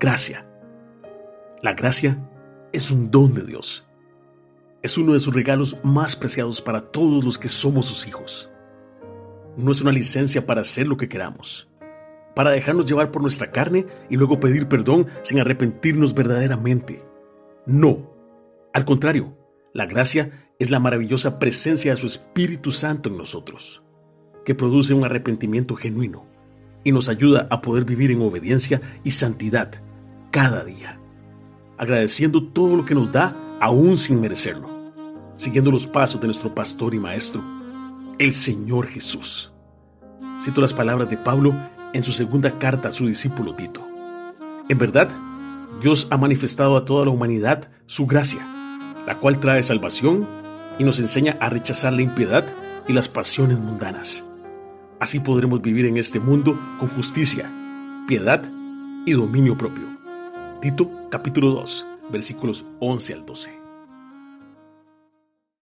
gracia. La gracia es un don de Dios. Es uno de sus regalos más preciados para todos los que somos sus hijos. No es una licencia para hacer lo que queramos, para dejarnos llevar por nuestra carne y luego pedir perdón sin arrepentirnos verdaderamente. No, al contrario, la gracia es la maravillosa presencia de su Espíritu Santo en nosotros, que produce un arrepentimiento genuino y nos ayuda a poder vivir en obediencia y santidad cada día, agradeciendo todo lo que nos da aún sin merecerlo, siguiendo los pasos de nuestro pastor y maestro, el Señor Jesús. Cito las palabras de Pablo en su segunda carta a su discípulo Tito. En verdad, Dios ha manifestado a toda la humanidad su gracia, la cual trae salvación y nos enseña a rechazar la impiedad y las pasiones mundanas Así podremos vivir en este mundo con justicia, piedad y dominio propio. Tito capítulo 2, versículos 11 al 12.